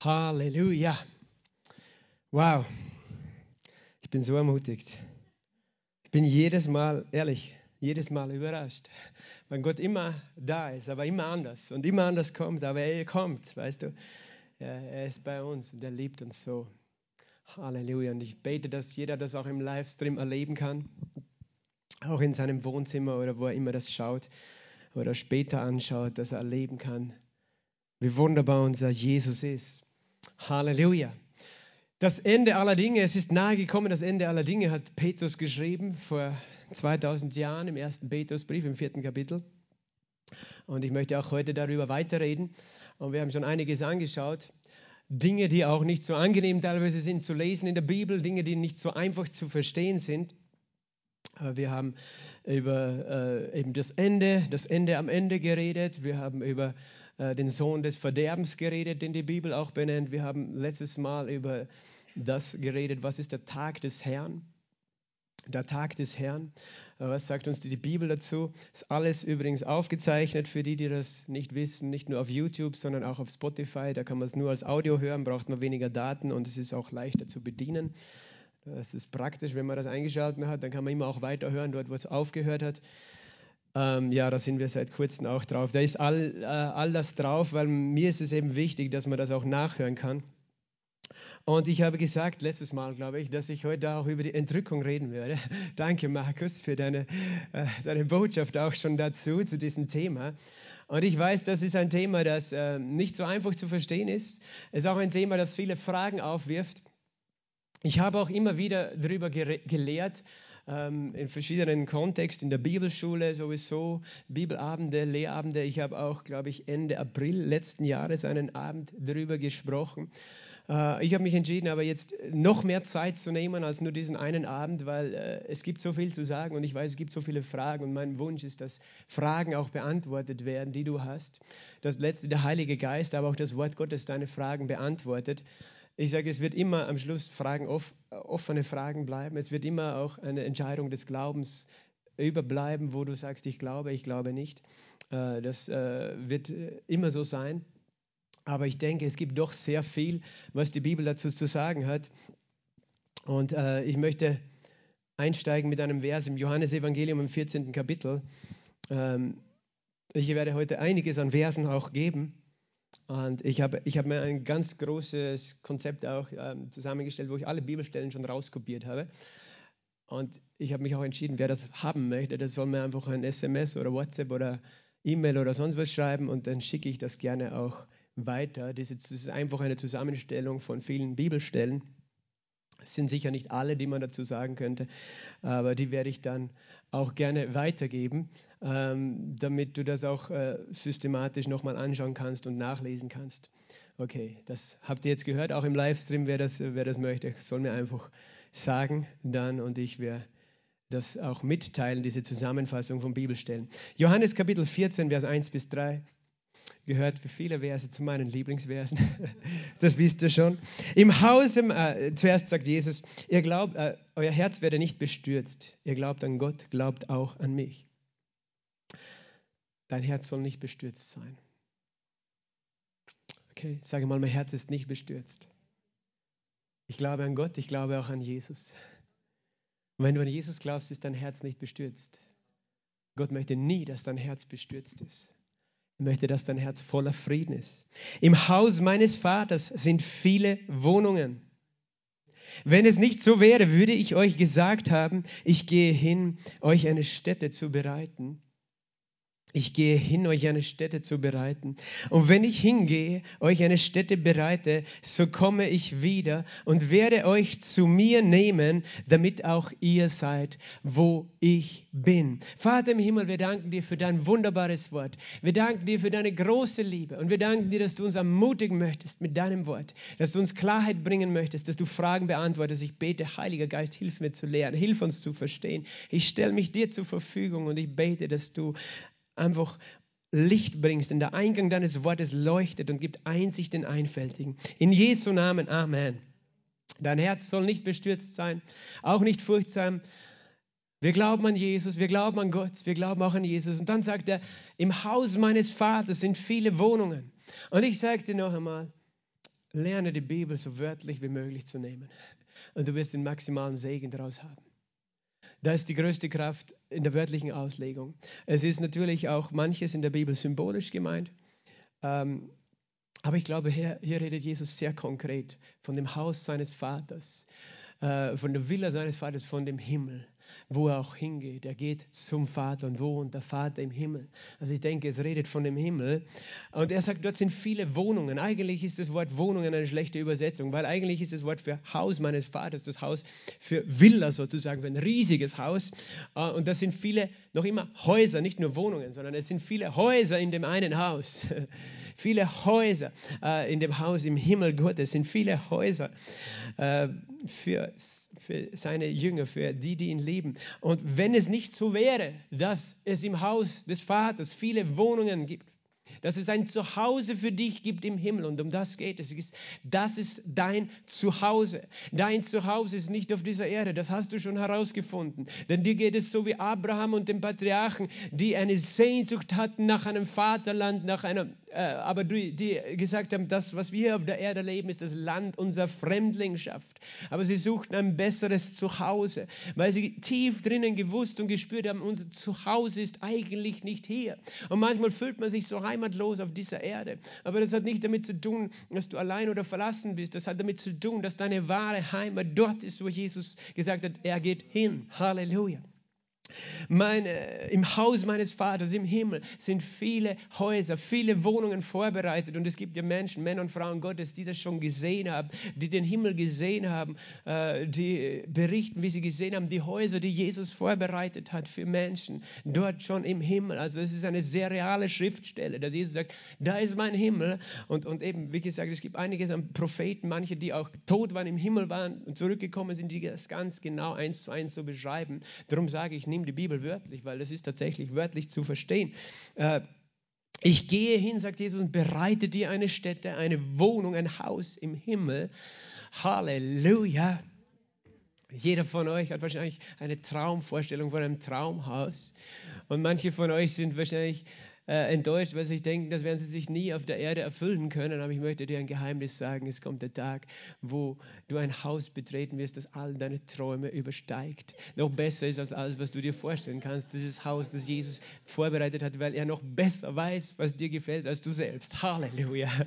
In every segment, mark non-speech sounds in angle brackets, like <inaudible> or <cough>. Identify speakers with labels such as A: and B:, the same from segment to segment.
A: Halleluja. Wow. Ich bin so ermutigt. Ich bin jedes Mal, ehrlich, jedes Mal überrascht, weil Gott immer da ist, aber immer anders und immer anders kommt, aber er kommt, weißt du. Er ist bei uns und er liebt uns so. Halleluja. Und ich bete, dass jeder das auch im Livestream erleben kann, auch in seinem Wohnzimmer oder wo er immer das schaut oder später anschaut, dass er erleben kann, wie wunderbar unser Jesus ist. Halleluja. Das Ende aller Dinge, es ist nahe gekommen, das Ende aller Dinge hat Petrus geschrieben vor 2000 Jahren im ersten Petrusbrief im vierten Kapitel. Und ich möchte auch heute darüber weiterreden. Und wir haben schon einiges angeschaut. Dinge, die auch nicht so angenehm teilweise sind zu lesen in der Bibel, Dinge, die nicht so einfach zu verstehen sind. Wir haben über äh, eben das Ende, das Ende am Ende geredet. Wir haben über äh, den Sohn des Verderbens geredet, den die Bibel auch benennt. Wir haben letztes Mal über das geredet, was ist der Tag des Herrn? Der Tag des Herrn. Äh, was sagt uns die Bibel dazu? Ist alles übrigens aufgezeichnet für die, die das nicht wissen, nicht nur auf YouTube, sondern auch auf Spotify. Da kann man es nur als Audio hören, braucht man weniger Daten und es ist auch leichter zu bedienen. Das ist praktisch, wenn man das eingeschaltet hat, dann kann man immer auch weiterhören, dort wo es aufgehört hat. Ähm, ja, da sind wir seit kurzem auch drauf. Da ist all, äh, all das drauf, weil mir ist es eben wichtig, dass man das auch nachhören kann. Und ich habe gesagt, letztes Mal, glaube ich, dass ich heute auch über die Entrückung reden werde. <laughs> Danke, Markus, für deine, äh, deine Botschaft auch schon dazu, zu diesem Thema. Und ich weiß, das ist ein Thema, das äh, nicht so einfach zu verstehen ist. Es ist auch ein Thema, das viele Fragen aufwirft. Ich habe auch immer wieder darüber gelehrt, ähm, in verschiedenen Kontexten, in der Bibelschule sowieso, Bibelabende, Lehrabende. Ich habe auch, glaube ich, Ende April letzten Jahres einen Abend darüber gesprochen. Äh, ich habe mich entschieden, aber jetzt noch mehr Zeit zu nehmen als nur diesen einen Abend, weil äh, es gibt so viel zu sagen und ich weiß, es gibt so viele Fragen und mein Wunsch ist, dass Fragen auch beantwortet werden, die du hast. Das letzte, der Heilige Geist, aber auch das Wort Gottes deine Fragen beantwortet. Ich sage, es wird immer am Schluss Fragen, offene Fragen bleiben. Es wird immer auch eine Entscheidung des Glaubens überbleiben, wo du sagst, ich glaube, ich glaube nicht. Äh, das äh, wird immer so sein. Aber ich denke, es gibt doch sehr viel, was die Bibel dazu zu sagen hat. Und äh, ich möchte einsteigen mit einem Vers im Johannesevangelium im 14. Kapitel. Ähm, ich werde heute einiges an Versen auch geben. Und ich habe, ich habe mir ein ganz großes Konzept auch ähm, zusammengestellt, wo ich alle Bibelstellen schon rauskopiert habe. Und ich habe mich auch entschieden, wer das haben möchte, der soll mir einfach ein SMS oder WhatsApp oder E-Mail oder sonst was schreiben und dann schicke ich das gerne auch weiter. Das ist einfach eine Zusammenstellung von vielen Bibelstellen. Es sind sicher nicht alle, die man dazu sagen könnte, aber die werde ich dann auch gerne weitergeben, ähm, damit du das auch äh, systematisch nochmal anschauen kannst und nachlesen kannst. Okay, das habt ihr jetzt gehört, auch im Livestream, wer das, wer das möchte, soll mir einfach sagen dann und ich werde das auch mitteilen, diese Zusammenfassung von Bibelstellen. Johannes Kapitel 14, Vers 1 bis 3 gehört für viele Verse zu meinen Lieblingsversen. <laughs> Das wisst ihr schon. Im Haus, äh, zuerst sagt Jesus, ihr glaubt, äh, euer Herz werde nicht bestürzt. Ihr glaubt an Gott, glaubt auch an mich. Dein Herz soll nicht bestürzt sein. Okay, sage mal, mein Herz ist nicht bestürzt. Ich glaube an Gott, ich glaube auch an Jesus. Und wenn du an Jesus glaubst, ist dein Herz nicht bestürzt. Gott möchte nie, dass dein Herz bestürzt ist. Ich möchte, dass dein Herz voller Frieden ist. Im Haus meines Vaters sind viele Wohnungen. Wenn es nicht so wäre, würde ich euch gesagt haben, ich gehe hin, euch eine Stätte zu bereiten. Ich gehe hin, euch eine Stätte zu bereiten. Und wenn ich hingehe, euch eine Stätte bereite, so komme ich wieder und werde euch zu mir nehmen, damit auch ihr seid, wo ich bin. Vater im Himmel, wir danken dir für dein wunderbares Wort. Wir danken dir für deine große Liebe. Und wir danken dir, dass du uns ermutigen möchtest mit deinem Wort, dass du uns Klarheit bringen möchtest, dass du Fragen beantwortest. Ich bete, Heiliger Geist, hilf mir zu lernen, hilf uns zu verstehen. Ich stelle mich dir zur Verfügung und ich bete, dass du einfach Licht bringst, denn der Eingang deines Wortes leuchtet und gibt Einsicht den Einfältigen. In Jesu Namen, Amen. Dein Herz soll nicht bestürzt sein, auch nicht furchtsam. Wir glauben an Jesus, wir glauben an Gott, wir glauben auch an Jesus. Und dann sagt er, im Haus meines Vaters sind viele Wohnungen. Und ich sage dir noch einmal, lerne die Bibel so wörtlich wie möglich zu nehmen. Und du wirst den maximalen Segen daraus haben. Da ist die größte Kraft in der wörtlichen Auslegung. Es ist natürlich auch manches in der Bibel symbolisch gemeint. Ähm, aber ich glaube, hier, hier, redet Jesus sehr konkret von dem Haus seines Vaters, äh, von der Villa seines Vaters, von dem Himmel wo er auch hingeht. Er geht zum Vater und wohnt der Vater im Himmel. Also ich denke, es redet von dem Himmel. Und er sagt, dort sind viele Wohnungen. Eigentlich ist das Wort Wohnungen eine schlechte Übersetzung, weil eigentlich ist das Wort für Haus meines Vaters das Haus für Villa sozusagen, für ein riesiges Haus. Äh, und das sind viele, noch immer Häuser, nicht nur Wohnungen, sondern es sind viele Häuser in dem einen Haus. <laughs> viele Häuser äh, in dem Haus im Himmel Gottes, sind viele Häuser äh, für für seine Jünger, für die, die ihn lieben. Und wenn es nicht so wäre, dass es im Haus des Vaters viele Wohnungen gibt, dass es ein Zuhause für dich gibt im Himmel. Und um das geht es. Das ist dein Zuhause. Dein Zuhause ist nicht auf dieser Erde. Das hast du schon herausgefunden. Denn dir geht es so wie Abraham und den Patriarchen, die eine Sehnsucht hatten nach einem Vaterland, nach einer, äh, aber die, die gesagt haben, das, was wir auf der Erde leben, ist das Land unserer Fremdlingschaft. Aber sie suchten ein besseres Zuhause, weil sie tief drinnen gewusst und gespürt haben, unser Zuhause ist eigentlich nicht hier. Und manchmal fühlt man sich so heimatlos auf dieser Erde. Aber das hat nicht damit zu tun, dass du allein oder verlassen bist. Das hat damit zu tun, dass deine wahre Heimat dort ist, wo Jesus gesagt hat, er geht hin. Halleluja. Meine, Im Haus meines Vaters im Himmel sind viele Häuser, viele Wohnungen vorbereitet. Und es gibt ja Menschen, Männer und Frauen Gottes, die das schon gesehen haben, die den Himmel gesehen haben, äh, die berichten, wie sie gesehen haben, die Häuser, die Jesus vorbereitet hat für Menschen, dort schon im Himmel. Also es ist eine sehr reale Schriftstelle, dass Jesus sagt, da ist mein Himmel. Und, und eben, wie gesagt, es gibt einiges an Propheten, manche, die auch tot waren, im Himmel waren und zurückgekommen sind, die das ganz genau eins zu eins so beschreiben. Darum sage ich, nimm die Bibel wörtlich, weil das ist tatsächlich wörtlich zu verstehen. Äh, ich gehe hin, sagt Jesus, und bereite dir eine Stätte, eine Wohnung, ein Haus im Himmel. Halleluja. Jeder von euch hat wahrscheinlich eine Traumvorstellung von einem Traumhaus. Und manche von euch sind wahrscheinlich äh, enttäuscht, weil sie denken, das werden sie sich nie auf der Erde erfüllen können. Aber ich möchte dir ein Geheimnis sagen. Es kommt der Tag, wo du ein Haus betreten wirst, das all deine Träume übersteigt. Noch besser ist als alles, was du dir vorstellen kannst. Dieses Haus, das Jesus vorbereitet hat, weil er noch besser weiß, was dir gefällt, als du selbst. Halleluja. <laughs>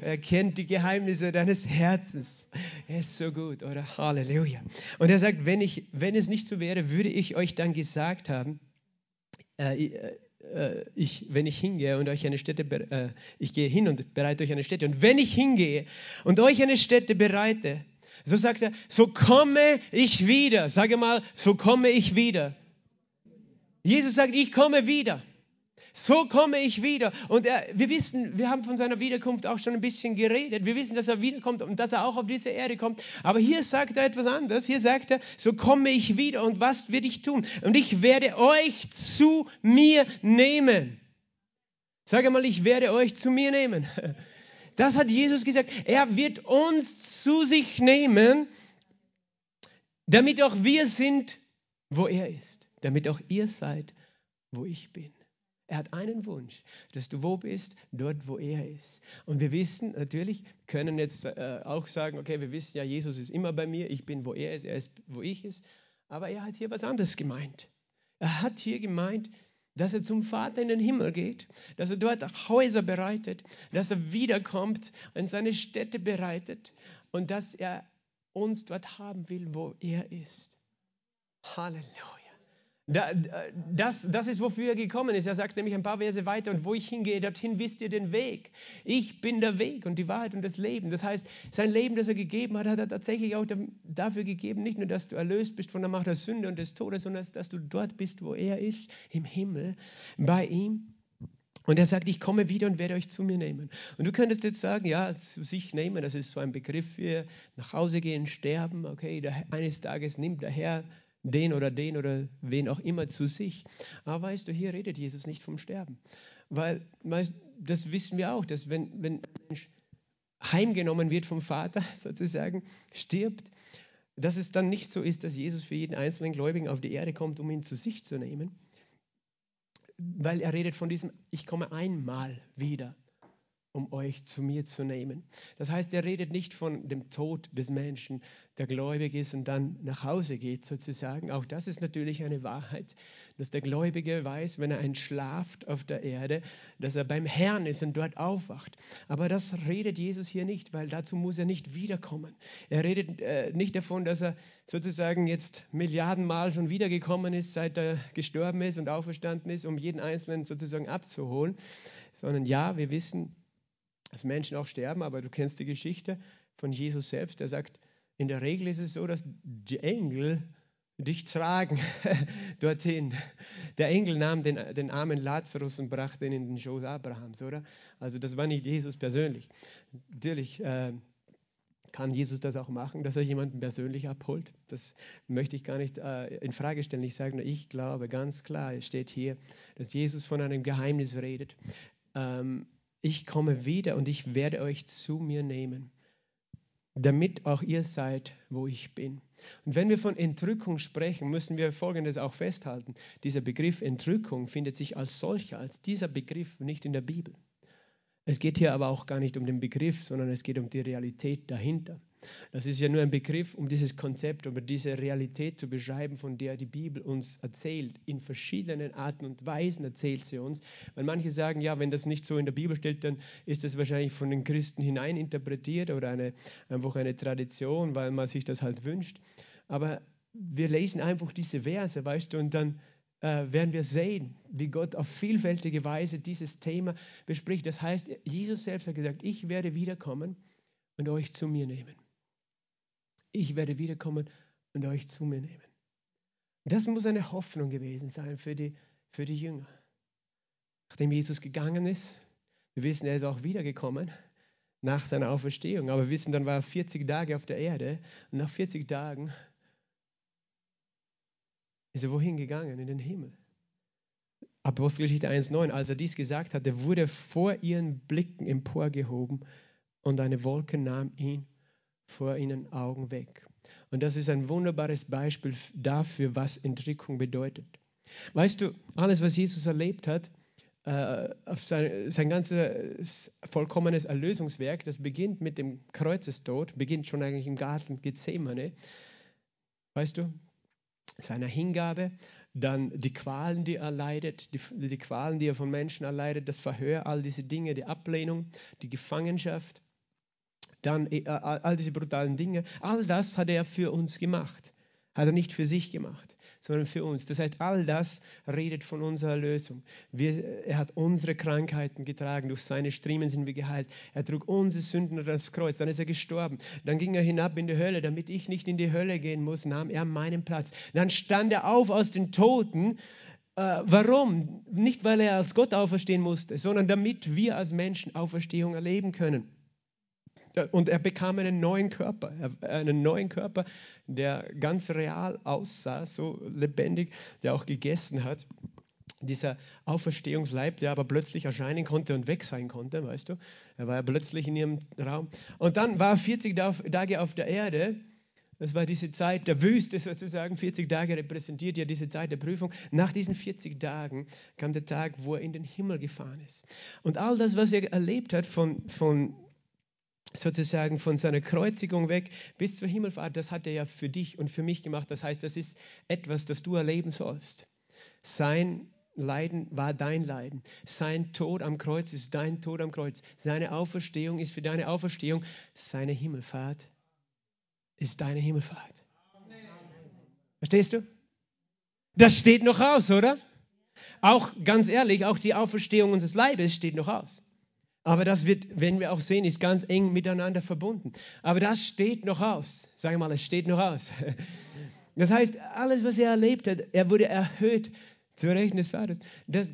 A: Er kennt die Geheimnisse deines Herzens. Er ist so gut, oder? Halleluja. Und er sagt, wenn, ich, wenn es nicht so wäre, würde ich euch dann gesagt haben, äh, äh ich, wenn ich hingehe und euch eine Stätte, äh, ich gehe hin und bereite euch eine Stätte. Und wenn ich hingehe und euch eine Stätte bereite, so sagt er, so komme ich wieder. Sage mal, so komme ich wieder. Jesus sagt, ich komme wieder. So komme ich wieder. Und er, wir wissen, wir haben von seiner Wiederkunft auch schon ein bisschen geredet. Wir wissen, dass er wiederkommt und dass er auch auf diese Erde kommt. Aber hier sagt er etwas anderes. Hier sagt er, so komme ich wieder. Und was werde ich tun? Und ich werde euch zu mir nehmen. Sag mal, ich werde euch zu mir nehmen. <laughs> Das hat Jesus gesagt. Er wird uns zu sich nehmen, damit auch wir sind, wo er ist. Damit auch ihr seid, wo ich bin. Er hat einen Wunsch, dass du wo bist, dort, wo er ist. Und wir wissen natürlich, können jetzt äh, auch sagen, okay, wir wissen ja, Jesus ist immer bei mir, ich bin, wo er ist, er ist, wo ich ist. Aber er hat hier was anderes gemeint. Er hat hier gemeint, dass er zum Vater in den Himmel geht, dass er dort Häuser bereitet, dass er wiederkommt und seine Städte bereitet und dass er uns dort haben will, wo er ist. Halleluja. Das, das ist, wofür er gekommen ist. Er sagt nämlich ein paar Verse weiter, und wo ich hingehe, dorthin wisst ihr den Weg. Ich bin der Weg und die Wahrheit und das Leben. Das heißt, sein Leben, das er gegeben hat, hat er tatsächlich auch dafür gegeben, nicht nur, dass du erlöst bist von der Macht der Sünde und des Todes, sondern dass du dort bist, wo er ist, im Himmel, bei ihm. Und er sagt, ich komme wieder und werde euch zu mir nehmen. Und du könntest jetzt sagen, ja, zu sich nehmen, das ist so ein Begriff für nach Hause gehen, sterben. Okay, eines Tages nimmt der Herr den oder den oder wen auch immer zu sich. Aber weißt du, hier redet Jesus nicht vom Sterben. Weil, weißt, das wissen wir auch, dass wenn, wenn ein Mensch heimgenommen wird vom Vater, <laughs> sozusagen, stirbt, dass es dann nicht so ist, dass Jesus für jeden einzelnen Gläubigen auf die Erde kommt, um ihn zu sich zu nehmen. Weil er redet von diesem, ich komme einmal wieder. Um euch zu mir zu nehmen. Das heißt, er redet nicht von dem Tod des Menschen, der gläubig ist und dann nach Hause geht sozusagen. Auch das ist natürlich eine Wahrheit, dass der Gläubige weiß, wenn er entschlaft auf der Erde, dass er beim Herrn ist und dort aufwacht. Aber das redet Jesus hier nicht, weil dazu muss er nicht wiederkommen. Er redet äh, nicht davon, dass er sozusagen jetzt Milliardenmal schon wiedergekommen ist, seit er gestorben ist und auferstanden ist, um jeden Einzelnen sozusagen abzuholen, sondern ja, wir wissen, dass Menschen auch sterben, aber du kennst die Geschichte von Jesus selbst. Er sagt, in der Regel ist es so, dass die Engel dich tragen <laughs> dorthin. Der Engel nahm den, den armen Lazarus und brachte ihn in den Schoß Abrahams, oder? Also das war nicht Jesus persönlich. Natürlich äh, kann Jesus das auch machen, dass er jemanden persönlich abholt. Das möchte ich gar nicht äh, in Frage stellen. Ich sage nur, ich glaube ganz klar, es steht hier, dass Jesus von einem Geheimnis redet. Ähm, ich komme wieder und ich werde euch zu mir nehmen, damit auch ihr seid, wo ich bin. Und wenn wir von Entrückung sprechen, müssen wir Folgendes auch festhalten. Dieser Begriff Entrückung findet sich als solcher, als dieser Begriff nicht in der Bibel. Es geht hier aber auch gar nicht um den Begriff, sondern es geht um die Realität dahinter. Das ist ja nur ein Begriff, um dieses Konzept, um diese Realität zu beschreiben, von der die Bibel uns erzählt. In verschiedenen Arten und Weisen erzählt sie uns. Weil manche sagen, ja, wenn das nicht so in der Bibel steht, dann ist das wahrscheinlich von den Christen hineininterpretiert oder eine, einfach eine Tradition, weil man sich das halt wünscht. Aber wir lesen einfach diese Verse, weißt du, und dann äh, werden wir sehen, wie Gott auf vielfältige Weise dieses Thema bespricht. Das heißt, Jesus selbst hat gesagt, ich werde wiederkommen und euch zu mir nehmen ich werde wiederkommen und euch zu mir nehmen. Das muss eine Hoffnung gewesen sein für die, für die Jünger. Nachdem Jesus gegangen ist, wir wissen, er ist auch wiedergekommen nach seiner Auferstehung, aber wir wissen, dann war er 40 Tage auf der Erde und nach 40 Tagen ist er wohin gegangen? In den Himmel. Apostelgeschichte 1,9, als er dies gesagt hatte, wurde vor ihren Blicken emporgehoben und eine Wolke nahm ihn vor ihren Augen weg. Und das ist ein wunderbares Beispiel dafür, was Entrückung bedeutet. Weißt du, alles, was Jesus erlebt hat, äh, auf sein, sein ganzes vollkommenes Erlösungswerk, das beginnt mit dem Kreuzestod, beginnt schon eigentlich im Garten Gethsemane. Weißt du, seiner Hingabe, dann die Qualen, die er leidet, die, die Qualen, die er von Menschen erleidet, das Verhör, all diese Dinge, die Ablehnung, die Gefangenschaft, dann äh, all diese brutalen Dinge, all das hat er für uns gemacht. Hat er nicht für sich gemacht, sondern für uns. Das heißt, all das redet von unserer Erlösung. Wir, er hat unsere Krankheiten getragen, durch seine Striemen sind wir geheilt. Er trug unsere Sünden an das Kreuz, dann ist er gestorben. Dann ging er hinab in die Hölle, damit ich nicht in die Hölle gehen muss, nahm er meinen Platz. Dann stand er auf aus den Toten. Äh, warum? Nicht, weil er als Gott auferstehen musste, sondern damit wir als Menschen Auferstehung erleben können. Und er bekam einen neuen Körper, einen neuen Körper, der ganz real aussah, so lebendig, der auch gegessen hat. Dieser Auferstehungsleib, der aber plötzlich erscheinen konnte und weg sein konnte, weißt du? Er war ja plötzlich in ihrem Raum. Und dann war er 40 Tage auf der Erde. Das war diese Zeit der Wüste sozusagen. 40 Tage repräsentiert ja diese Zeit der Prüfung. Nach diesen 40 Tagen kam der Tag, wo er in den Himmel gefahren ist. Und all das, was er erlebt hat von, von sozusagen von seiner Kreuzigung weg bis zur Himmelfahrt, das hat er ja für dich und für mich gemacht. Das heißt, das ist etwas, das du erleben sollst. Sein Leiden war dein Leiden. Sein Tod am Kreuz ist dein Tod am Kreuz. Seine Auferstehung ist für deine Auferstehung. Seine Himmelfahrt ist deine Himmelfahrt. Verstehst du? Das steht noch aus, oder? Auch ganz ehrlich, auch die Auferstehung unseres Leibes steht noch aus. Aber das wird, wenn wir auch sehen, ist ganz eng miteinander verbunden. Aber das steht noch aus. Sag mal, es steht noch aus. <laughs> Das heißt, alles, was er erlebt hat, er wurde erhöht zur Rechten des Vaters. Das,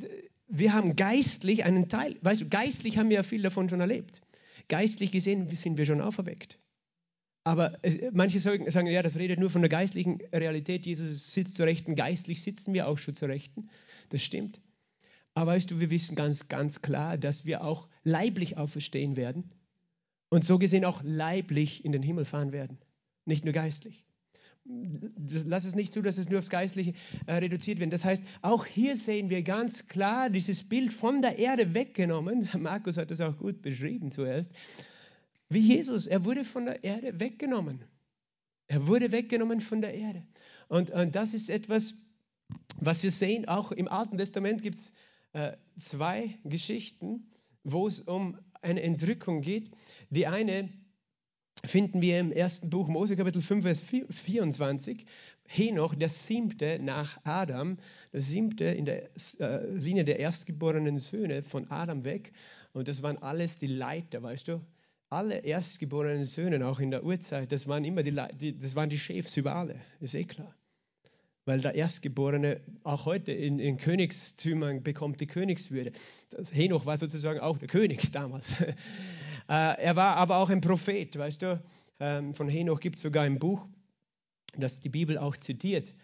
A: wir haben geistlich einen Teil, weißt du, geistlich haben wir ja viel davon schon erlebt. Geistlich gesehen sind wir schon auferweckt. Aber es, manche sagen, sagen, ja, das redet nur von der geistlichen Realität. Jesus sitzt zur Rechten. Geistlich sitzen wir auch schon zur Rechten. Das stimmt. Aber weißt du, wir wissen ganz, ganz klar, dass wir auch leiblich auferstehen werden und so gesehen auch leiblich in den Himmel fahren werden, nicht nur geistlich. lass es nicht zu, dass es nur aufs Geistliche äh, reduziert wird. Das heißt, auch hier sehen wir ganz klar dieses Bild von der Erde weggenommen. <laughs> Markus hat das auch gut beschrieben zuerst. Wie Jesus, er wurde von der Erde weggenommen. Er wurde weggenommen von der Erde. Und, und das ist etwas, was wir sehen. Auch im Alten Testament gibt es äh, zwei Geschichten, wo es um eine Entrückung geht. Die eine finden wir im ersten Buch Mose Kapitel 5, Vers 24. Henoch, der siebte nach Adam, der siebte in der äh, Linie der erstgeborenen Söhne von Adam weg. Und das waren alles die Leiter, weißt du? Alle erstgeborenen Söhne, auch in der Urzeit, das waren immer die, die, das waren die Chefs über alle. ist eh klar. Weil der Erstgeborene auch heute in, in Königstümern bekommt die Königswürde. Das Henoch war sozusagen auch der König damals. <laughs> Äh, er war aber auch ein Prophet, weißt du. Ähm, von Henoch gibt es sogar ein Buch, das die Bibel auch zitiert.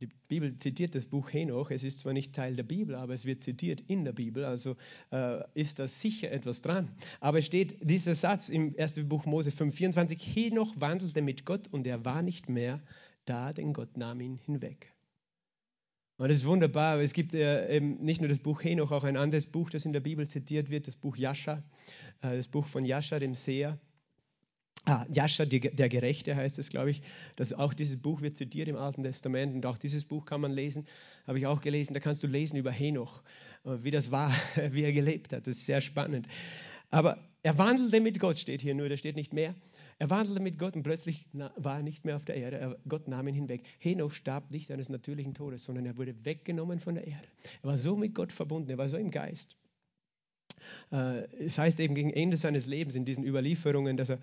A: Die Bibel zitiert das Buch Henoch. Es ist zwar nicht Teil der Bibel, aber es wird zitiert in der Bibel. Also äh, ist da sicher etwas dran. Aber es steht dieser Satz im ersten Buch Mose 5,24: Henoch wandelte mit Gott und er war nicht mehr da, denn Gott nahm ihn hinweg. Und das ist wunderbar. Es gibt äh, nicht nur das Buch Henoch, auch ein anderes Buch, das in der Bibel zitiert wird, das Buch Jascha. Äh, das Buch von Jascha, dem Seher. Ah, Jascha, der Gerechte heißt es, glaube ich. Das, auch dieses Buch wird zitiert im Alten Testament und auch dieses Buch kann man lesen, habe ich auch gelesen. Da kannst du lesen über Henoch, äh, wie das war, <laughs> wie er gelebt hat. Das ist sehr spannend. Aber er wandelte mit Gott, steht hier nur, da steht nicht mehr. Er wandelte mit Gott und plötzlich war er nicht mehr auf der Erde. Gott nahm ihn hinweg. Henoch starb nicht eines natürlichen Todes, sondern er wurde weggenommen von der Erde. Er war so mit Gott verbunden, er war so im Geist. Äh, es heißt eben gegen Ende seines Lebens in diesen Überlieferungen, dass er,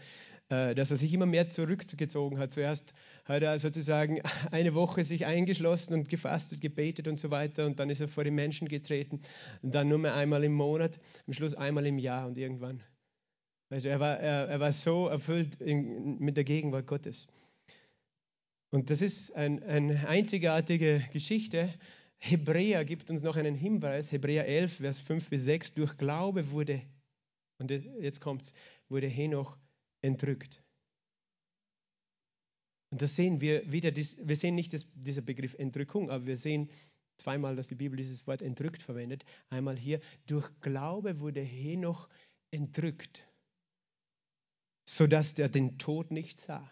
A: äh, dass er sich immer mehr zurückgezogen hat. Zuerst hat er sozusagen <laughs> eine Woche sich eingeschlossen und gefastet, gebetet und so weiter und dann ist er vor die Menschen getreten und dann nur mehr einmal im Monat, am Schluss einmal im Jahr und irgendwann. Also er war, er, er war so erfüllt in, mit der Gegenwart Gottes. Und das ist ein, eine einzigartige Geschichte, Hebräer gibt uns noch einen Hinweis, Hebräer 11, Vers 5 bis 6, durch Glaube wurde, und jetzt kommt's, wurde Henoch entrückt. Und da sehen wir wieder, wir sehen nicht das, dieser Begriff Entrückung, aber wir sehen zweimal, dass die Bibel dieses Wort entrückt verwendet. Einmal hier, durch Glaube wurde Henoch entrückt, sodass er den Tod nicht sah.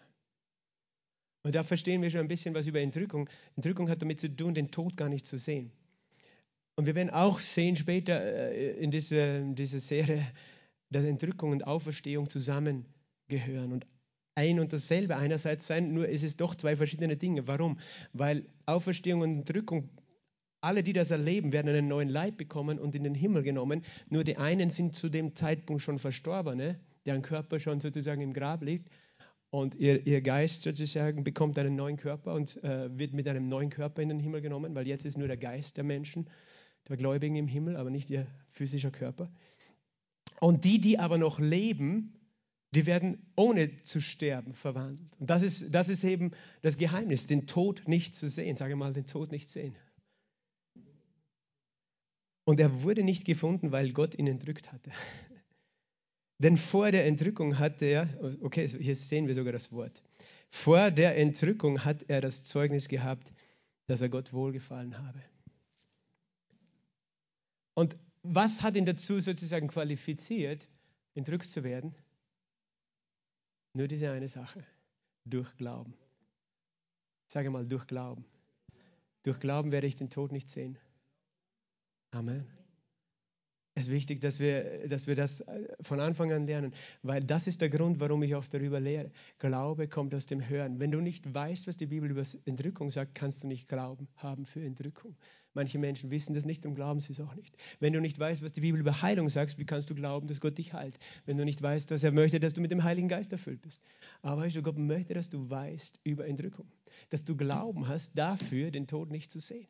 A: Und da verstehen wir schon ein bisschen was über Entrückung. Entrückung hat damit zu tun, den Tod gar nicht zu sehen. Und wir werden auch sehen später äh, in dieser, dieser Serie, dass Entrückung und Auferstehung zusammengehören und ein und dasselbe einerseits sein, nur ist es doch zwei verschiedene Dinge. Warum? Weil Auferstehung und Entrückung, alle, die das erleben, werden einen neuen Leib bekommen und in den Himmel genommen. Nur die einen sind zu dem Zeitpunkt schon Verstorbene, deren Körper schon sozusagen im Grab liegt und ihr, ihr Geist sozusagen bekommt einen neuen Körper und äh, wird mit einem neuen Körper in den Himmel genommen, weil jetzt ist nur der Geist der Menschen, der Gläubigen im Himmel, aber nicht ihr physischer Körper. Und die, die aber noch leben, die werden ohne zu sterben verwandelt. Und das ist, das ist eben das Geheimnis, den Tod nicht zu sehen. Sage mal, den Tod nicht sehen. Und er wurde nicht gefunden, weil Gott ihn entrückt hatte. Denn vor der Entrückung hatte er, okay, hier sehen wir sogar das Wort, vor der Entrückung hat er das Zeugnis gehabt, dass er Gott wohlgefallen habe. Und was hat ihn dazu sozusagen qualifiziert, entrückt zu werden? Nur diese eine Sache, durch Glauben. Sage mal, durch Glauben. Durch Glauben werde ich den Tod nicht sehen. Amen. Es ist wichtig, dass wir, dass wir das äh, von Anfang an lernen, weil das ist der Grund, warum ich oft darüber lehre. Glaube kommt aus dem Hören. Wenn du nicht weißt, was die Bibel über Entrückung sagt, kannst du nicht Glauben haben für Entrückung. Manche Menschen wissen das nicht und glauben sie es auch nicht. Wenn du nicht weißt, was die Bibel über Heilung sagt, wie kannst du glauben, dass Gott dich heilt? Wenn du nicht weißt, dass er möchte, dass du mit dem Heiligen Geist erfüllt bist. Aber weißt du, Gott möchte, dass du weißt über Entrückung. Dass du Glauben hast, dafür den Tod nicht zu sehen.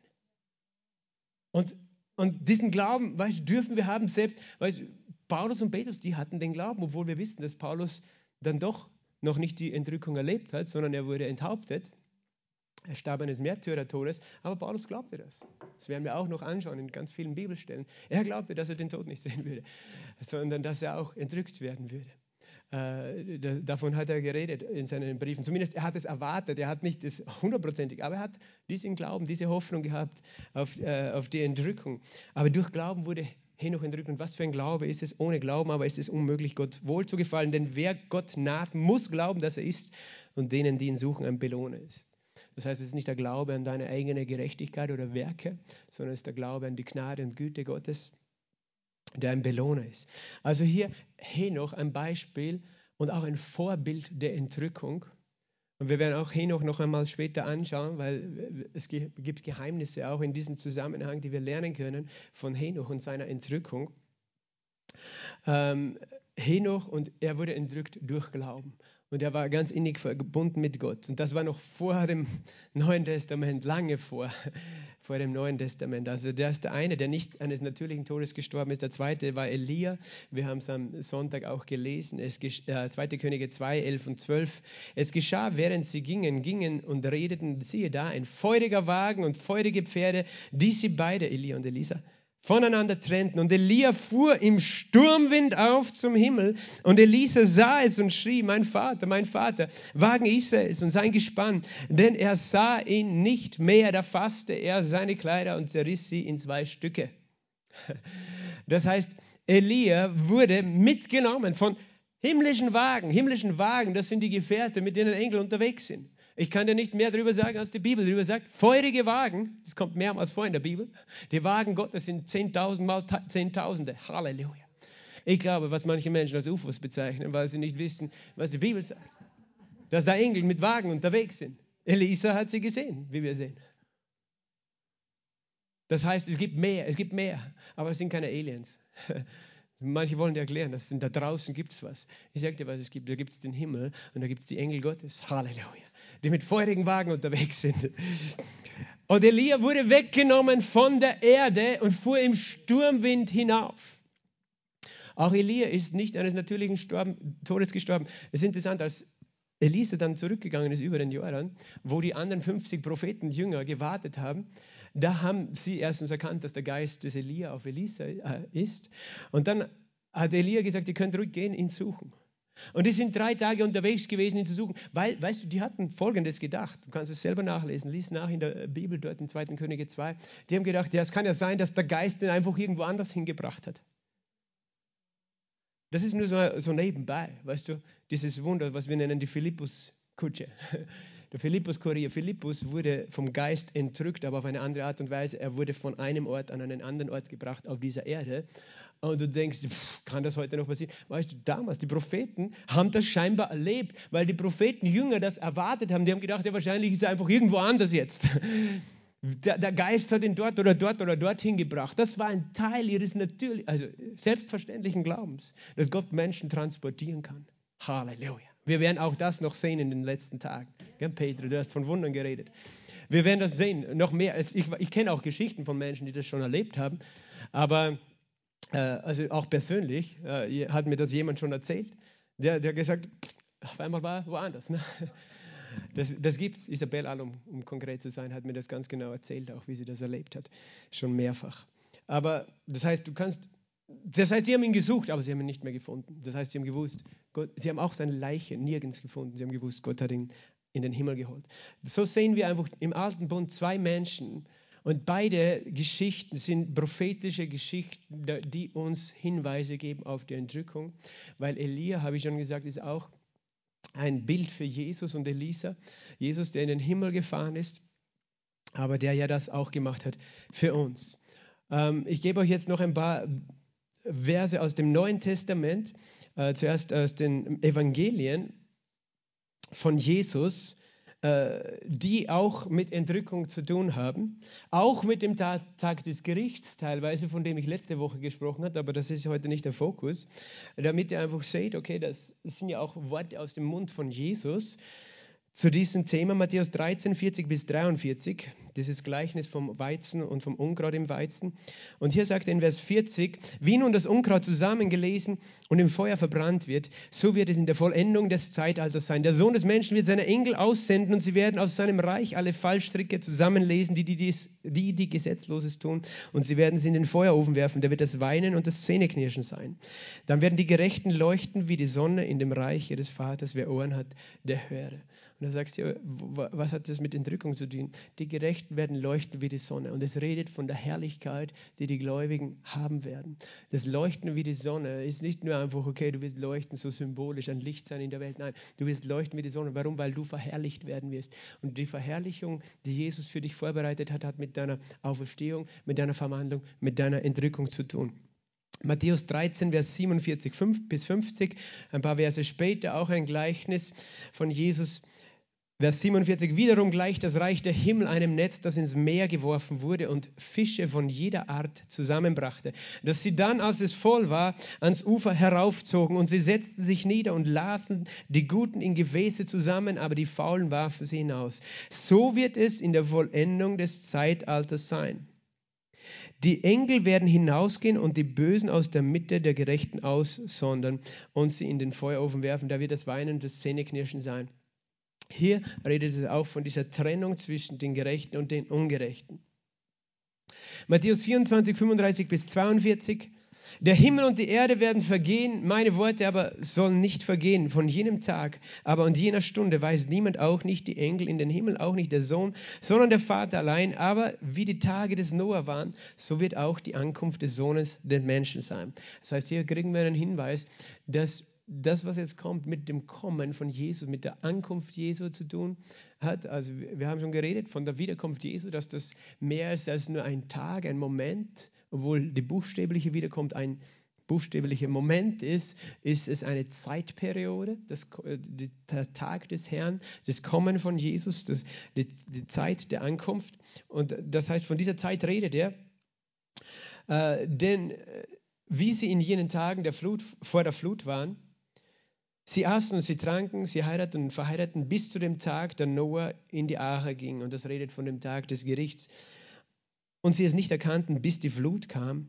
A: Und und diesen Glauben, weißt, dürfen wir haben selbst, weißt, Paulus und Petrus, die hatten den Glauben, obwohl wir wissen, dass Paulus dann doch noch nicht die Entrückung erlebt hat, sondern er wurde enthauptet. Er starb eines Märtyrertodes, aber Paulus glaubte das. Das werden wir auch noch anschauen in ganz vielen Bibelstellen. Er glaubte, dass er den Tod nicht sehen würde, sondern dass er auch entrückt werden würde. Äh, davon hat er geredet in seinen Briefen. Zumindest er hat es erwartet. Er hat nicht das hundertprozentig, aber er hat diesen Glauben, diese Hoffnung gehabt auf, äh, auf die Entrückung. Aber durch Glauben wurde Henoch entrückt. Und was für ein Glaube ist es? Ohne Glauben aber ist es unmöglich, Gott wohl zu gefallen. Denn wer Gott naht, muss glauben, dass er ist und denen, die ihn suchen, ein Belohner ist. Das heißt, es ist nicht der Glaube an deine eigene Gerechtigkeit oder Werke, sondern es ist der Glaube an die Gnade und Güte Gottes der ein Belohner ist. Also hier Henoch ein Beispiel und auch ein Vorbild der Entrückung. Und wir werden auch Henoch noch einmal später anschauen, weil es gibt Geheimnisse auch in diesem Zusammenhang, die wir lernen können von Henoch und seiner Entrückung. Ähm, Henoch und er wurde entrückt durch Glauben. Und er war ganz innig verbunden mit Gott. Und das war noch vor dem <laughs> Neuen Testament, lange vor, <laughs> vor dem Neuen Testament. Also der ist der eine, der nicht eines natürlichen Todes gestorben ist. Der zweite war Elia. Wir haben es am Sonntag auch gelesen. Es, äh, 2. Könige 2, 11 und 12. Es geschah, während sie gingen, gingen und redeten, siehe da, ein feuriger Wagen und feurige Pferde, die sie beide, Elia und Elisa, voneinander trennten. Und Elia fuhr im Sturmwind auf zum Himmel und Elisa sah es und schrie, mein Vater, mein Vater, Wagen Israels und sein Gespann, denn er sah ihn nicht mehr, da fasste er seine Kleider und zerriss sie in zwei Stücke. Das heißt, Elia wurde mitgenommen von himmlischen Wagen. Himmlischen Wagen, das sind die Gefährte, mit denen Engel unterwegs sind. Ich kann dir nicht mehr darüber sagen, als die Bibel darüber sagt. Feurige Wagen, das kommt mehrmals vor in der Bibel. Die Wagen Gottes sind Zehntausend mal Zehntausende. Halleluja. Ich glaube, was manche Menschen als UFOs bezeichnen, weil sie nicht wissen, was die Bibel sagt. Dass da Engel mit Wagen unterwegs sind. Elisa hat sie gesehen, wie wir sehen. Das heißt, es gibt mehr, es gibt mehr, aber es sind keine Aliens. <laughs> Manche wollen dir erklären, dass da draußen gibt es was. Ich sage dir, was es gibt. Da gibt es den Himmel und da gibt es die Engel Gottes. Halleluja. Die mit feurigen Wagen unterwegs sind. Und Elia wurde weggenommen von der Erde und fuhr im Sturmwind hinauf. Auch Elia ist nicht eines natürlichen Storben, Todes gestorben. Es ist interessant, als Elisa dann zurückgegangen ist über den Jordan, wo die anderen 50 Propheten, Jünger gewartet haben, da haben sie erstens erkannt, dass der Geist des Elia auf Elisa äh, ist. Und dann hat Elia gesagt, ihr könnt ruhig gehen, ihn suchen. Und die sind drei Tage unterwegs gewesen, ihn zu suchen, weil, weißt du, die hatten Folgendes gedacht. Du kannst es selber nachlesen, lies nach in der Bibel dort in 2. Könige 2. Die haben gedacht, ja, es kann ja sein, dass der Geist den einfach irgendwo anders hingebracht hat. Das ist nur so, so nebenbei, weißt du, dieses Wunder, was wir nennen die Philippus-Kutsche. Der Philippus-Kurier. Philippus wurde vom Geist entrückt, aber auf eine andere Art und Weise. Er wurde von einem Ort an einen anderen Ort gebracht auf dieser Erde. Und du denkst, pff, kann das heute noch passieren? Weißt du, damals, die Propheten haben das scheinbar erlebt, weil die Propheten Jünger das erwartet haben. Die haben gedacht, ja, wahrscheinlich ist er einfach irgendwo anders jetzt. Der, der, Geist hat ihn dort oder dort oder dorthin gebracht. Das war ein Teil ihres natürlich, also selbstverständlichen Glaubens, dass Gott Menschen transportieren kann. Halleluja. Wir werden auch das noch sehen in den letzten Tagen. Ja, Peter, du hast von Wundern geredet. Wir werden das sehen, noch mehr. Ich, ich kenne auch Geschichten von Menschen, die das schon erlebt haben, aber äh, also auch persönlich äh, hat mir das jemand schon erzählt. Der, der gesagt, auf einmal war er woanders. Ne? Das, das gibt es. Isabel All, um, um konkret zu sein, hat mir das ganz genau erzählt, auch wie sie das erlebt hat. Schon mehrfach. Aber das heißt, du kannst das heißt, sie haben ihn gesucht, aber sie haben ihn nicht mehr gefunden. Das heißt, sie haben gewusst, Gott, sie haben auch seine Leiche nirgends gefunden. Sie haben gewusst, Gott hat ihn in den Himmel geholt. So sehen wir einfach im Alten Bund zwei Menschen und beide Geschichten sind prophetische Geschichten, die uns Hinweise geben auf die Entrückung, weil Elia, habe ich schon gesagt, ist auch ein Bild für Jesus und Elisa. Jesus, der in den Himmel gefahren ist, aber der ja das auch gemacht hat für uns. Ähm, ich gebe euch jetzt noch ein paar Verse aus dem Neuen Testament, äh, zuerst aus den Evangelien von Jesus, äh, die auch mit Entrückung zu tun haben, auch mit dem Tag, Tag des Gerichts teilweise, von dem ich letzte Woche gesprochen habe, aber das ist heute nicht der Fokus, damit ihr einfach seht, okay, das sind ja auch Worte aus dem Mund von Jesus, zu diesem Thema, Matthäus 13, 40 bis 43, dieses Gleichnis vom Weizen und vom Unkraut im Weizen. Und hier sagt er in Vers 40, wie nun das Unkraut zusammengelesen und im Feuer verbrannt wird, so wird es in der Vollendung des Zeitalters sein. Der Sohn des Menschen wird seine Engel aussenden und sie werden aus seinem Reich alle Fallstricke zusammenlesen, die die, dies, die, die Gesetzloses tun, und sie werden sie in den Feuerofen werfen. Da wird das Weinen und das Zähneknirschen sein. Dann werden die Gerechten leuchten wie die Sonne in dem Reich des Vaters. Wer Ohren hat, der höre. Und du sagst, ja, was hat das mit Entrückung zu tun? Die Gerechten werden leuchten wie die Sonne. Und es redet von der Herrlichkeit, die die Gläubigen haben werden. Das Leuchten wie die Sonne ist nicht nur einfach, okay, du wirst leuchten, so symbolisch, ein Licht sein in der Welt. Nein, du wirst leuchten wie die Sonne. Warum? Weil du verherrlicht werden wirst. Und die Verherrlichung, die Jesus für dich vorbereitet hat, hat mit deiner Auferstehung, mit deiner Verwandlung, mit deiner Entrückung zu tun. Matthäus 13, Vers 47 bis 50, ein paar Verse später auch ein Gleichnis von Jesus Vers 47, wiederum gleicht das Reich der Himmel einem Netz, das ins Meer geworfen wurde und Fische von jeder Art zusammenbrachte, dass sie dann, als es voll war, ans Ufer heraufzogen und sie setzten sich nieder und lasen die Guten in Gefäße zusammen, aber die Faulen warfen sie hinaus. So wird es in der Vollendung des Zeitalters sein. Die Engel werden hinausgehen und die Bösen aus der Mitte der Gerechten aussondern und sie in den Feuerofen werfen. Da wird das Weinen und das Zähneknirschen sein. Hier redet es auch von dieser Trennung zwischen den Gerechten und den Ungerechten. Matthäus 24, 35 bis 42. Der Himmel und die Erde werden vergehen, meine Worte aber sollen nicht vergehen. Von jenem Tag, aber und jener Stunde weiß niemand, auch nicht die Engel in den Himmel, auch nicht der Sohn, sondern der Vater allein. Aber wie die Tage des Noah waren, so wird auch die Ankunft des Sohnes den Menschen sein. Das heißt, hier kriegen wir einen Hinweis, dass das, was jetzt kommt, mit dem Kommen von Jesus, mit der Ankunft Jesu zu tun hat. Also wir haben schon geredet von der Wiederkunft Jesu, dass das mehr ist als nur ein Tag, ein Moment, obwohl die buchstäbliche Wiederkunft ein buchstäblicher Moment ist, ist es eine Zeitperiode, das, der Tag des Herrn, das Kommen von Jesus, das, die, die Zeit der Ankunft. Und das heißt, von dieser Zeit redet er. Äh, denn äh, wie sie in jenen Tagen der Flut, vor der Flut waren, Sie aßen und sie tranken, sie heirateten und verheirateten bis zu dem Tag, da Noah in die Arche ging. Und das redet von dem Tag des Gerichts. Und sie es nicht erkannten, bis die Flut kam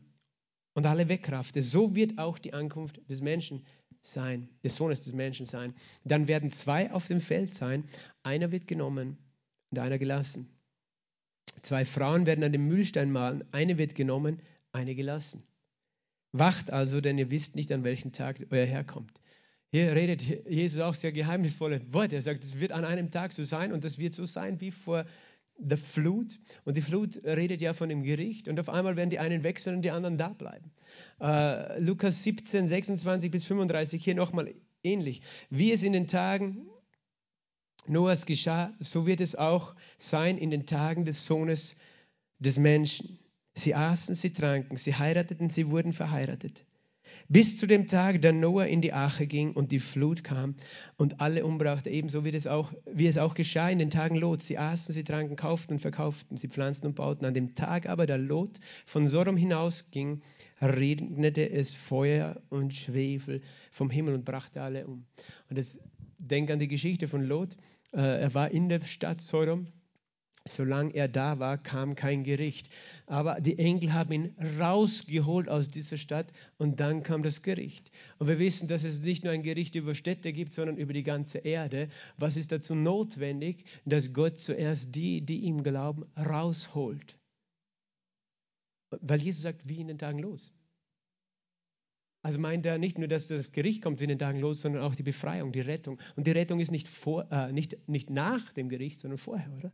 A: und alle wegraffte. So wird auch die Ankunft des Menschen sein, des Sohnes des Menschen sein. Dann werden zwei auf dem Feld sein. Einer wird genommen und einer gelassen. Zwei Frauen werden an dem Mühlstein malen. Eine wird genommen, eine gelassen. Wacht also, denn ihr wisst nicht, an welchem Tag euer Herr kommt. Hier redet Jesus auch sehr geheimnisvolle Worte. Er sagt, es wird an einem Tag so sein und das wird so sein wie vor der Flut. Und die Flut redet ja von dem Gericht und auf einmal werden die einen wechseln und die anderen da bleiben. Äh, Lukas 17, 26 bis 35, hier nochmal ähnlich. Wie es in den Tagen Noahs geschah, so wird es auch sein in den Tagen des Sohnes des Menschen. Sie aßen, sie tranken, sie heirateten, sie wurden verheiratet bis zu dem Tag, da Noah in die Arche ging und die Flut kam und alle umbrachte, ebenso wie es auch, wie es auch geschah in den Tagen Lot. Sie aßen, sie tranken, kauften und verkauften, sie pflanzten und bauten. An dem Tag aber, da Lot von Sodom hinausging, regnete es Feuer und Schwefel vom Himmel und brachte alle um. Und das, denk an die Geschichte von Lot. Äh, er war in der Stadt Sodom Solange er da war, kam kein Gericht. Aber die Engel haben ihn rausgeholt aus dieser Stadt und dann kam das Gericht. Und wir wissen, dass es nicht nur ein Gericht über Städte gibt, sondern über die ganze Erde. Was ist dazu notwendig? Dass Gott zuerst die, die ihm glauben, rausholt. Weil Jesus sagt, wie in den Tagen los. Also meint er nicht nur, dass das Gericht kommt wie in den Tagen los, sondern auch die Befreiung, die Rettung. Und die Rettung ist nicht, vor, äh, nicht, nicht nach dem Gericht, sondern vorher, oder?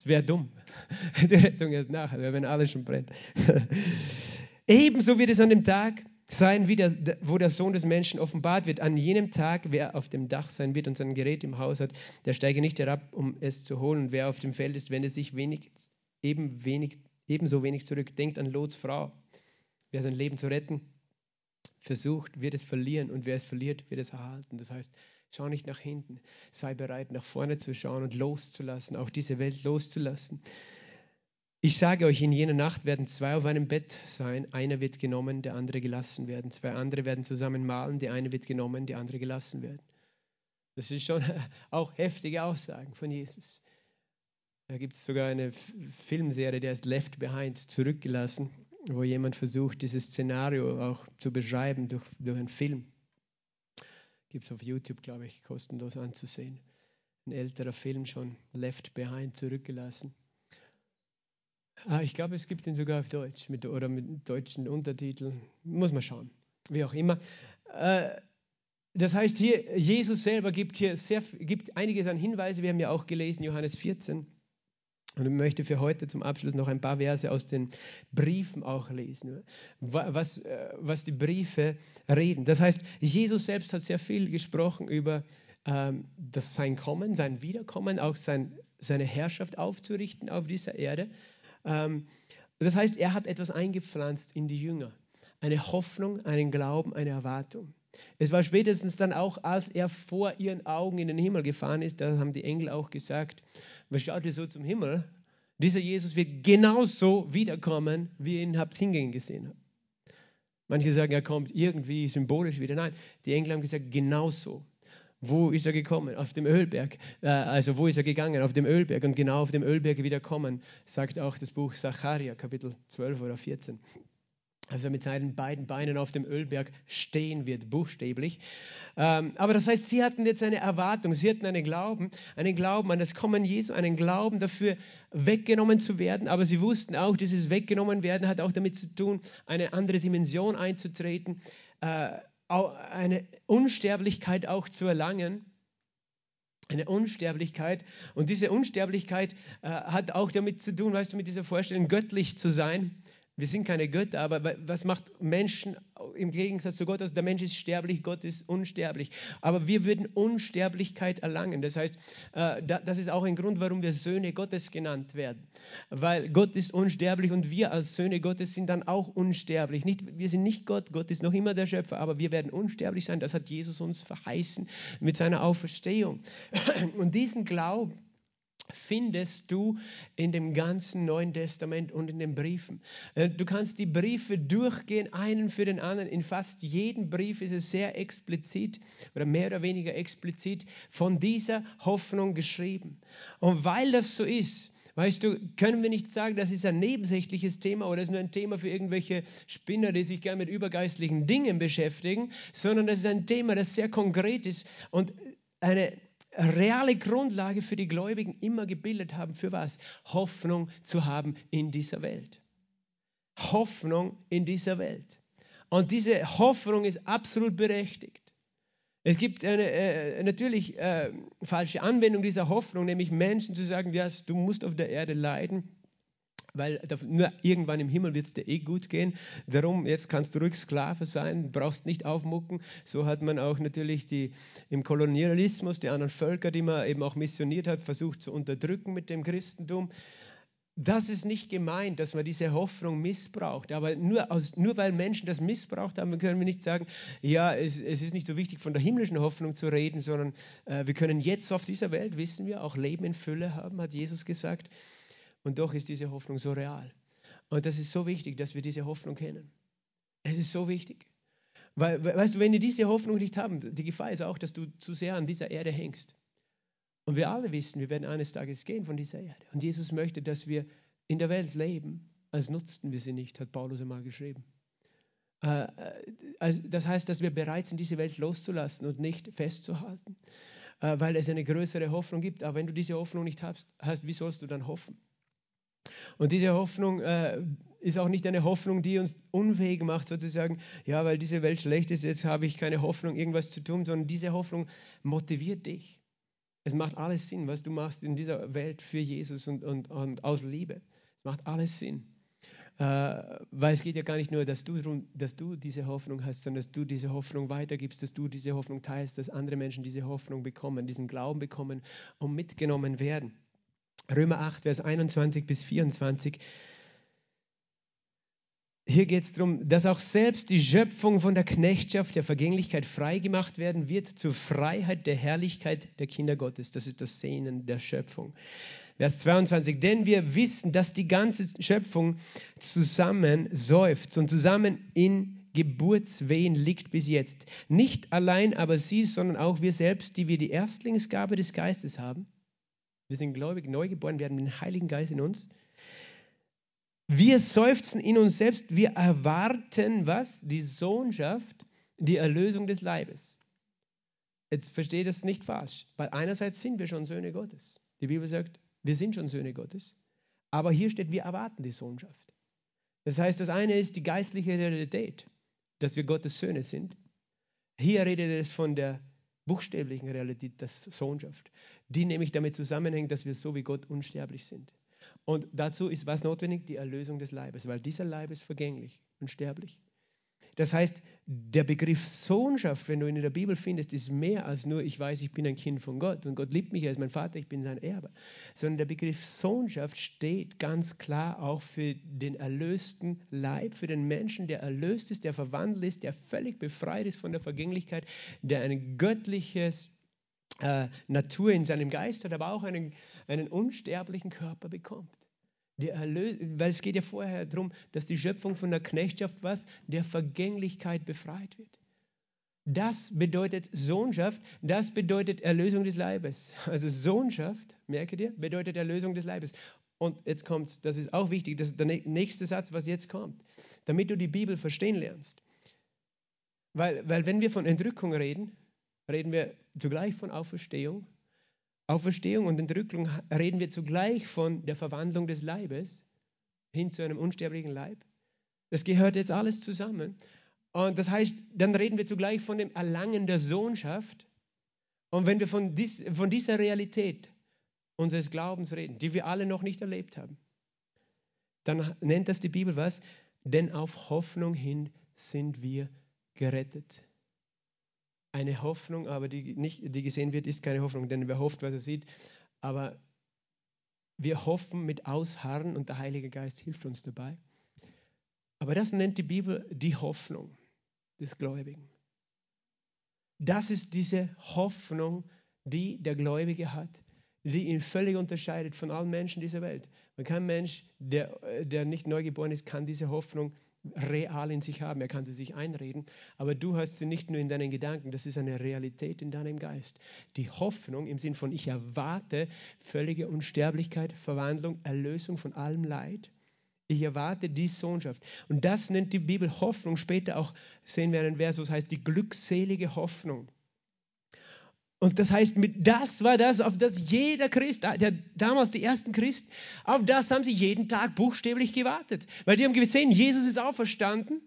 A: Es wäre dumm. <laughs> Die Rettung erst nachher, wenn alles schon brennt. <laughs> Ebenso wird es an dem Tag sein, wie der, wo der Sohn des Menschen offenbart wird. An jenem Tag, wer auf dem Dach sein wird und sein Gerät im Haus hat, der steige nicht herab, um es zu holen. Und wer auf dem Feld ist, wende sich wenig, eben wenig, ebenso wenig zurück. Denkt an Lots Frau. Wer sein Leben zu retten versucht, wird es verlieren. Und wer es verliert, wird es erhalten. Das heißt, Schau nicht nach hinten. Sei bereit, nach vorne zu schauen und loszulassen, auch diese Welt loszulassen. Ich sage euch, in jener Nacht werden zwei auf einem Bett sein. Einer wird genommen, der andere gelassen werden. Zwei andere werden zusammen malen. Der eine wird genommen, der andere gelassen werden. Das ist schon <laughs> auch heftige Aussagen von Jesus. Da gibt es sogar eine Filmserie, die heißt Left Behind, zurückgelassen, wo jemand versucht, dieses Szenario auch zu beschreiben durch, durch einen Film. Gibt es auf YouTube, glaube ich, kostenlos anzusehen. Ein älterer Film schon, Left Behind, zurückgelassen. Ah, ich glaube, es gibt ihn sogar auf Deutsch mit, oder mit deutschen Untertiteln. Muss man schauen. Wie auch immer. Äh, das heißt, hier, Jesus selber gibt hier sehr, gibt einiges an Hinweise. Wir haben ja auch gelesen, Johannes 14. Und ich möchte für heute zum Abschluss noch ein paar Verse aus den Briefen auch lesen, was, äh, was die Briefe reden. Das heißt, Jesus selbst hat sehr viel gesprochen über ähm, das sein Kommen, sein Wiederkommen, auch sein, seine Herrschaft aufzurichten auf dieser Erde. Ähm, das heißt, er hat etwas eingepflanzt in die Jünger. Eine Hoffnung, einen Glauben, eine Erwartung. Es war spätestens dann auch, als er vor ihren Augen in den Himmel gefahren ist, da haben die Engel auch gesagt, was schaut ihr so zum Himmel? Dieser Jesus wird genauso wiederkommen, wie ihr ihn habt hingehen gesehen habt. Manche sagen, er kommt irgendwie symbolisch wieder. Nein, die Engel haben gesagt, genauso. Wo ist er gekommen? Auf dem Ölberg. Äh, also wo ist er gegangen? Auf dem Ölberg. Und genau auf dem Ölberg wieder kommen, sagt auch das Buch Zacharia, Kapitel 12 oder 14 als er mit seinen beiden Beinen auf dem Ölberg stehen wird, buchstäblich. Ähm, aber das heißt, sie hatten jetzt eine Erwartung, sie hatten einen Glauben, einen Glauben an das Kommen Jesu, einen Glauben dafür, weggenommen zu werden. Aber sie wussten auch, dieses Weggenommen werden hat auch damit zu tun, eine andere Dimension einzutreten, äh, eine Unsterblichkeit auch zu erlangen eine Unsterblichkeit. Und diese Unsterblichkeit äh, hat auch damit zu tun, weißt du, mit dieser Vorstellung, göttlich zu sein. Wir sind keine Götter, aber was macht Menschen im Gegensatz zu Gott aus? Der Mensch ist sterblich, Gott ist unsterblich. Aber wir würden Unsterblichkeit erlangen. Das heißt, äh, das ist auch ein Grund, warum wir Söhne Gottes genannt werden. Weil Gott ist unsterblich und wir als Söhne Gottes sind dann auch unsterblich. Nicht, wir sind nicht Gott, Gott ist noch immer der Schöpfer, aber wir werden unsterblich sein. Das hat Jesus uns verheißen mit seiner Auferstehung. Und diesen Glauben, findest du in dem ganzen Neuen Testament und in den Briefen. Äh, du kannst die Briefe durchgehen, einen für den anderen. In fast jedem Brief ist es sehr explizit oder mehr oder weniger explizit von dieser Hoffnung geschrieben. Und weil das so ist, Weißt du, können wir nicht sagen, das ist ein nebensächliches Thema oder das ist nur ein Thema für irgendwelche Spinner, die sich gerne mit übergeistlichen Dingen beschäftigen, sondern das ist ein Thema, das sehr konkret ist und eine reale Grundlage für die Gläubigen immer gebildet haben. Für was? Hoffnung zu haben in dieser Welt. Hoffnung in dieser Welt. Und diese Hoffnung ist absolut berechtigt. Es gibt eine äh, natürlich äh, falsche Anwendung dieser Hoffnung, nämlich Menschen zu sagen, ja, du musst auf der Erde leiden weil nur irgendwann im Himmel wird es dir eh gut gehen. Darum, jetzt kannst du ruhig Sklave sein, brauchst nicht aufmucken. So hat man auch natürlich die, im Kolonialismus die anderen Völker, die man eben auch missioniert hat, versucht zu unterdrücken mit dem Christentum. Das ist nicht gemeint, dass man diese Hoffnung missbraucht. Aber nur, aus, nur weil Menschen das missbraucht haben, können wir nicht sagen, ja, es, es ist nicht so wichtig, von der himmlischen Hoffnung zu reden, sondern äh, wir können jetzt auf dieser Welt, wissen wir, auch Leben in Fülle haben, hat Jesus gesagt. Und doch ist diese Hoffnung so real. Und das ist so wichtig, dass wir diese Hoffnung kennen. Es ist so wichtig. Weil, weißt du, wenn wir diese Hoffnung nicht haben, die Gefahr ist auch, dass du zu sehr an dieser Erde hängst. Und wir alle wissen, wir werden eines Tages gehen von dieser Erde. Und Jesus möchte, dass wir in der Welt leben, als nutzten wir sie nicht, hat Paulus einmal geschrieben. Äh, äh, das heißt, dass wir bereit sind, diese Welt loszulassen und nicht festzuhalten, äh, weil es eine größere Hoffnung gibt. Aber wenn du diese Hoffnung nicht hast, wie sollst du dann hoffen? Und diese Hoffnung äh, ist auch nicht eine Hoffnung, die uns unfähig macht, sozusagen, ja, weil diese Welt schlecht ist, jetzt habe ich keine Hoffnung, irgendwas zu tun, sondern diese Hoffnung motiviert dich. Es macht alles Sinn, was du machst in dieser Welt für Jesus und, und, und aus Liebe. Es macht alles Sinn. Äh, weil es geht ja gar nicht nur, dass du, dass du diese Hoffnung hast, sondern dass du diese Hoffnung weitergibst, dass du diese Hoffnung teilst, dass andere Menschen diese Hoffnung bekommen, diesen Glauben bekommen und mitgenommen werden. Römer 8, Vers 21 bis 24. Hier geht es darum, dass auch selbst die Schöpfung von der Knechtschaft der Vergänglichkeit freigemacht werden wird zur Freiheit der Herrlichkeit der Kinder Gottes. Das ist das Sehnen der Schöpfung. Vers 22. Denn wir wissen, dass die ganze Schöpfung zusammen seufzt und zusammen in Geburtswehen liegt bis jetzt. Nicht allein aber sie, sondern auch wir selbst, die wir die Erstlingsgabe des Geistes haben. Wir sind gläubig, neugeboren, wir haben den Heiligen Geist in uns. Wir seufzen in uns selbst, wir erwarten was? Die Sohnschaft, die Erlösung des Leibes. Jetzt versteht das nicht falsch, weil einerseits sind wir schon Söhne Gottes. Die Bibel sagt, wir sind schon Söhne Gottes. Aber hier steht, wir erwarten die Sohnschaft. Das heißt, das eine ist die geistliche Realität, dass wir Gottes Söhne sind. Hier redet es von der buchstäblichen Realität, der Sohnschaft, die nämlich damit zusammenhängt, dass wir so wie Gott unsterblich sind. Und dazu ist was notwendig? Die Erlösung des Leibes, weil dieser Leib ist vergänglich und sterblich. Das heißt, der Begriff Sohnschaft, wenn du ihn in der Bibel findest, ist mehr als nur, ich weiß, ich bin ein Kind von Gott und Gott liebt mich als mein Vater, ich bin sein Erbe. Sondern der Begriff Sohnschaft steht ganz klar auch für den erlösten Leib, für den Menschen, der erlöst ist, der verwandelt ist, der völlig befreit ist von der Vergänglichkeit, der ein göttliches äh, Natur in seinem Geist hat, aber auch einen, einen unsterblichen Körper bekommt. Weil es geht ja vorher darum, dass die Schöpfung von der Knechtschaft was? Der Vergänglichkeit befreit wird. Das bedeutet Sohnschaft, das bedeutet Erlösung des Leibes. Also Sohnschaft, merke dir, bedeutet Erlösung des Leibes. Und jetzt kommt das ist auch wichtig, das ist der nächste Satz, was jetzt kommt, damit du die Bibel verstehen lernst. Weil, weil wenn wir von Entrückung reden, reden wir zugleich von Auferstehung Auferstehung und Entrückung reden wir zugleich von der Verwandlung des Leibes hin zu einem unsterblichen Leib. Das gehört jetzt alles zusammen. Und das heißt, dann reden wir zugleich von dem Erlangen der Sohnschaft. Und wenn wir von, dies, von dieser Realität unseres Glaubens reden, die wir alle noch nicht erlebt haben, dann nennt das die Bibel was? Denn auf Hoffnung hin sind wir gerettet eine Hoffnung, aber die, nicht, die gesehen wird, ist keine Hoffnung, denn wer hofft, was er sieht. Aber wir hoffen mit Ausharren und der Heilige Geist hilft uns dabei. Aber das nennt die Bibel die Hoffnung des Gläubigen. Das ist diese Hoffnung, die der Gläubige hat, die ihn völlig unterscheidet von allen Menschen dieser Welt. Und kein Mensch, der, der nicht neugeboren ist, kann diese Hoffnung real in sich haben. Er kann sie sich einreden, aber du hast sie nicht nur in deinen Gedanken, das ist eine Realität in deinem Geist. Die Hoffnung im Sinn von ich erwarte völlige Unsterblichkeit, Verwandlung, Erlösung von allem Leid. Ich erwarte die Sohnschaft. Und das nennt die Bibel Hoffnung. Später auch sehen wir einen Vers, was heißt die glückselige Hoffnung. Und das heißt, das war das, auf das jeder Christ, der, damals die ersten Christen, auf das haben sie jeden Tag buchstäblich gewartet. Weil die haben gesehen, Jesus ist auferstanden.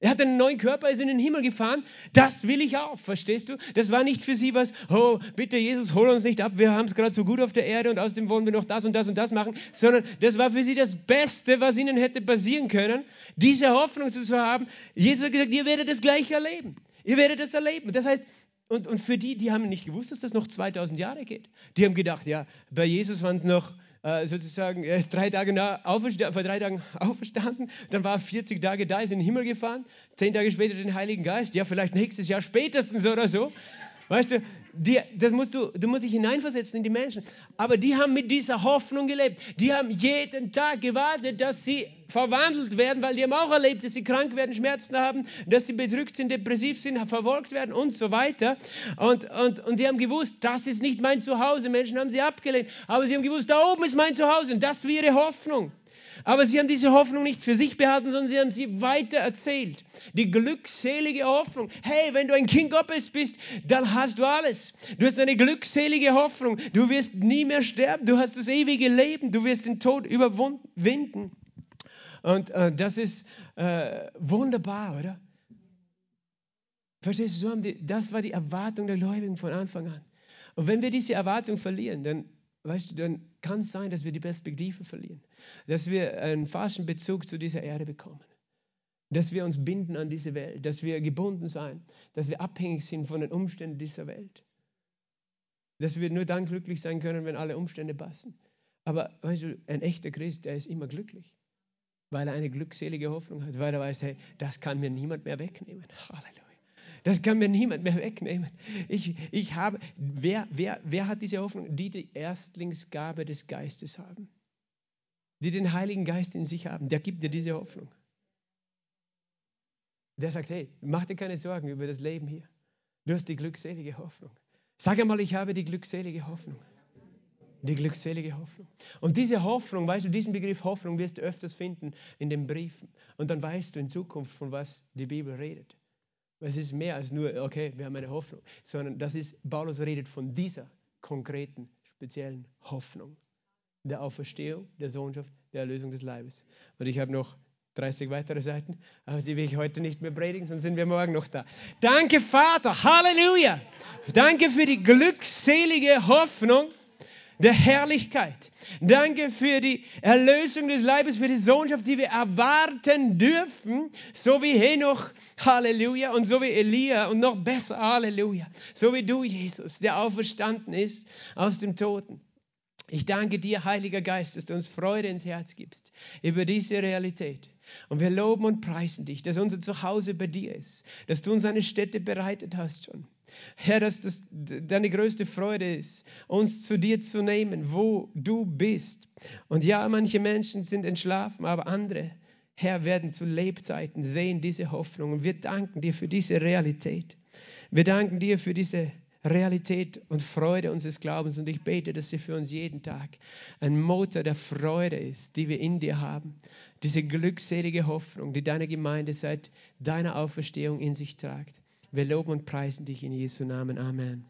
A: Er hat einen neuen Körper, ist in den Himmel gefahren. Das will ich auch, verstehst du? Das war nicht für sie was, oh, bitte Jesus, hol uns nicht ab, wir haben es gerade so gut auf der Erde und außerdem wollen wir noch das und das und das machen, sondern das war für sie das Beste, was ihnen hätte passieren können, diese Hoffnung zu haben. Jesus hat gesagt, ihr werdet das gleich erleben. Ihr werdet das erleben. Das heißt, und, und für die, die haben nicht gewusst, dass das noch 2000 Jahre geht. Die haben gedacht, ja, bei Jesus waren es noch äh, sozusagen, er ist drei Tage vor drei Tagen <laughs> auferstanden, dann war er 40 Tage da, ist in den Himmel gefahren, zehn Tage später den Heiligen Geist, ja, vielleicht nächstes Jahr spätestens oder so. Weißt du, die, das musst du, du musst dich hineinversetzen in die Menschen. Aber die haben mit dieser Hoffnung gelebt. Die haben jeden Tag gewartet, dass sie verwandelt werden, weil die haben auch erlebt, dass sie krank werden, Schmerzen haben, dass sie bedrückt sind, depressiv sind, verfolgt werden und so weiter. Und, und, und die haben gewusst, das ist nicht mein Zuhause. Menschen haben sie abgelehnt. Aber sie haben gewusst, da oben ist mein Zuhause und das wäre ihre Hoffnung. Aber sie haben diese Hoffnung nicht für sich behalten, sondern sie haben sie weiter erzählt. Die glückselige Hoffnung. Hey, wenn du ein Kind Gottes bist, dann hast du alles. Du hast eine glückselige Hoffnung. Du wirst nie mehr sterben. Du hast das ewige Leben. Du wirst den Tod überwinden. Und äh, das ist äh, wunderbar, oder? Verstehst du, das war die Erwartung der Gläubigen von Anfang an. Und wenn wir diese Erwartung verlieren, dann weißt du, dann kann es sein, dass wir die Perspektive verlieren, dass wir einen falschen Bezug zu dieser Erde bekommen, dass wir uns binden an diese Welt, dass wir gebunden sein, dass wir abhängig sind von den Umständen dieser Welt, dass wir nur dann glücklich sein können, wenn alle Umstände passen. Aber weißt du, ein echter Christ, der ist immer glücklich, weil er eine glückselige Hoffnung hat, weil er weiß, hey, das kann mir niemand mehr wegnehmen. Halleluja. Das kann mir niemand mehr wegnehmen. Ich, ich habe, wer, wer, wer hat diese Hoffnung? Die die Erstlingsgabe des Geistes haben. Die den Heiligen Geist in sich haben. Der gibt dir diese Hoffnung. der sagt, hey, mach dir keine Sorgen über das Leben hier. Du hast die glückselige Hoffnung. Sag einmal, ich habe die glückselige Hoffnung. Die glückselige Hoffnung. Und diese Hoffnung, weißt du, diesen Begriff Hoffnung wirst du öfters finden in den Briefen. Und dann weißt du in Zukunft, von was die Bibel redet. Es ist mehr als nur, okay, wir haben eine Hoffnung, sondern das ist, Paulus redet von dieser konkreten, speziellen Hoffnung. Der Auferstehung, der Sohnschaft, der Erlösung des Leibes. Und ich habe noch 30 weitere Seiten, aber die will ich heute nicht mehr predigen, sonst sind wir morgen noch da. Danke, Vater. Halleluja. Danke für die glückselige Hoffnung der Herrlichkeit. Danke für die Erlösung des Leibes, für die Sohnschaft, die wir erwarten dürfen, so wie Henoch, Halleluja, und so wie Elia und noch besser, Halleluja, so wie du, Jesus, der auferstanden ist aus dem Toten. Ich danke dir, Heiliger Geist, dass du uns Freude ins Herz gibst über diese Realität. Und wir loben und preisen dich, dass unser Zuhause bei dir ist, dass du uns eine Stätte bereitet hast schon. Herr, dass das deine größte Freude ist, uns zu dir zu nehmen, wo du bist. Und ja, manche Menschen sind entschlafen, aber andere, Herr, werden zu Lebzeiten sehen diese Hoffnung. Und wir danken dir für diese Realität. Wir danken dir für diese Realität und Freude unseres Glaubens. Und ich bete, dass sie für uns jeden Tag ein Motor der Freude ist, die wir in dir haben. Diese glückselige Hoffnung, die deine Gemeinde seit deiner Auferstehung in sich tragt. Wir loben und preisen dich in Jesu Namen. Amen.